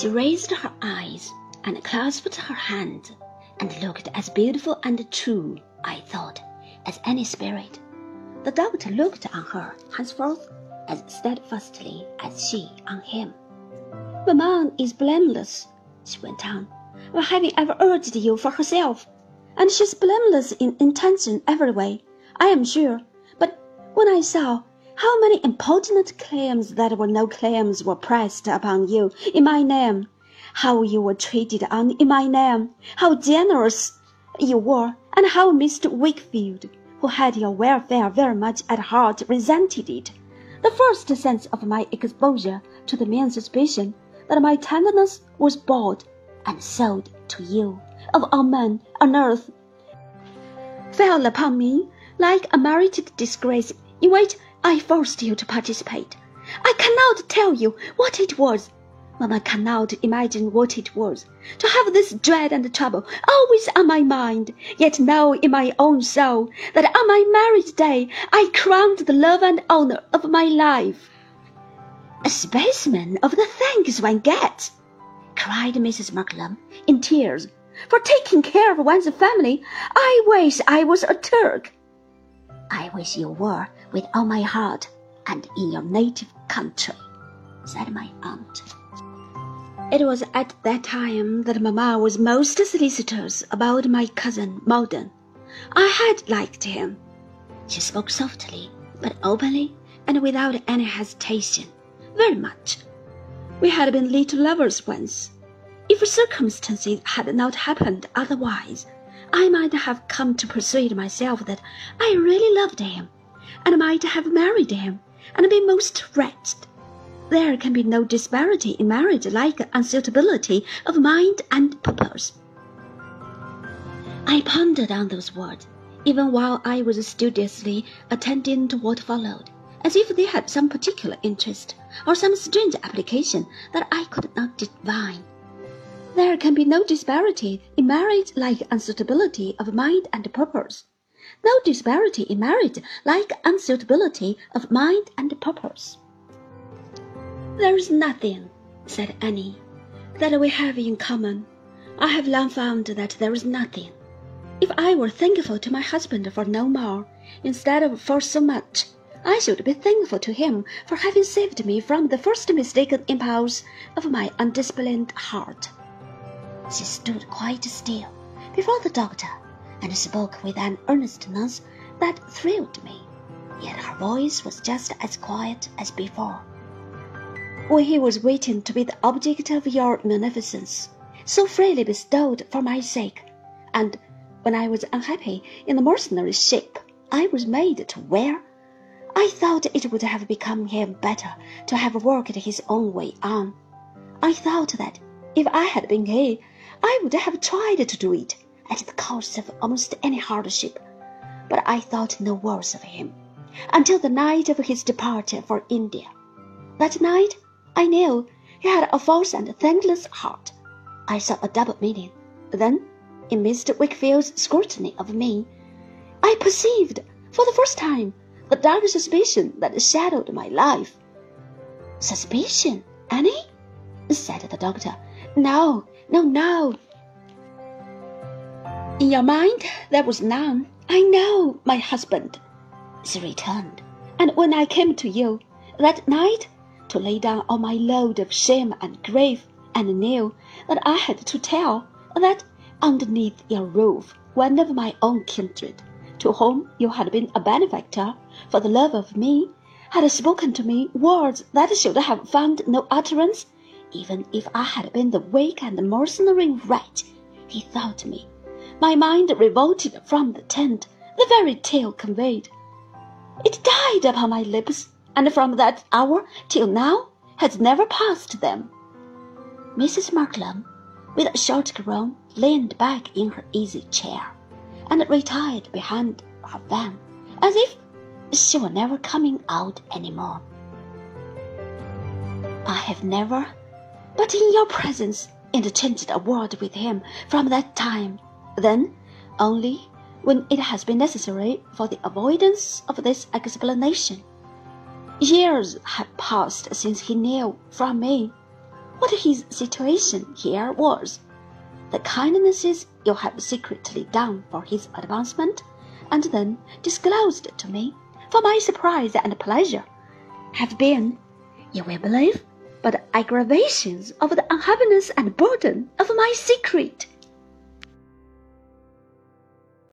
She raised her eyes and clasped her hand, and looked as beautiful and true, I thought, as any spirit. The doctor looked on her henceforth as steadfastly as she on him. Mamma is blameless, she went on, for having ever urged you for herself, and she's blameless in intention every way, I am sure. But when I saw how many important claims that were no claims were pressed upon you in my name, how you were treated on in my name, how generous you were, and how Mr. Wickfield, who had your welfare very much at heart, resented it. The first sense of my exposure to the mean suspicion that my tenderness was bought and sold to you, of all men on earth, fell upon me like a merited disgrace in which I forced you to participate. I cannot tell you what it was. Mamma cannot imagine what it was to have this dread and trouble always on my mind, yet know in my own soul that on my marriage day I crowned the love and honor of my life. A specimen of the thanks one gets, cried Mrs. Markleham in tears, for taking care of one's family. I wish I was a Turk. I wish you were with all my heart and in your native country, said my aunt. It was at that time that Mamma was most solicitous about my cousin Maldon. I had liked him. She spoke softly, but openly and without any hesitation, very much. We had been little lovers once. If circumstances had not happened otherwise, I might have come to persuade myself that I really loved him, and might have married him, and been most wretched. There can be no disparity in marriage like unsuitability of mind and purpose. I pondered on those words, even while I was studiously attending to what followed, as if they had some particular interest, or some strange application that I could not divine. There can be no disparity in marriage like unsuitability of mind and purpose. No disparity in marriage like unsuitability of mind and purpose. There is nothing, said Annie, that we have in common. I have long found that there is nothing. If I were thankful to my husband for no more, instead of for so much, I should be thankful to him for having saved me from the first mistaken impulse of my undisciplined heart. She stood quite still before the doctor and spoke with an earnestness that thrilled me, yet her voice was just as quiet as before. When he was waiting to be the object of your munificence, so freely bestowed for my sake, and when I was unhappy in the mercenary ship I was made to wear, I thought it would have become him better to have worked his own way on. I thought that if I had been he, I would have tried to do it at the cost of almost any hardship, but I thought no worse of him until the night of his departure for India. That night I knew he had a false and thankless heart. I saw a double meaning. Then, in Mr. Wickfield's scrutiny of me, I perceived for the first time the dark suspicion that shadowed my life. Suspicion, Annie? said the doctor. No, no, no. In your mind there was none. I know my husband, she returned. And when I came to you that night to lay down all my load of shame and grief, and knew that I had to tell that underneath your roof one of my own kindred, to whom you had been a benefactor for the love of me, had spoken to me words that should have found no utterance even if I had been the weak and mercenary wretch he thought me, my mind revolted from the tent the very tale conveyed. It died upon my lips, and from that hour till now has never passed them. Mrs. Markleham, with a short groan, leaned back in her easy chair, and retired behind her fan, as if she were never coming out any more. I have never but in your presence interchanged a word with him from that time. Then, only when it has been necessary for the avoidance of this explanation. Years have passed since he knew from me what his situation here was. The kindnesses you have secretly done for his advancement, and then disclosed to me, for my surprise and pleasure, have been, you will believe, but aggravations of the unhappiness and burden of my secret.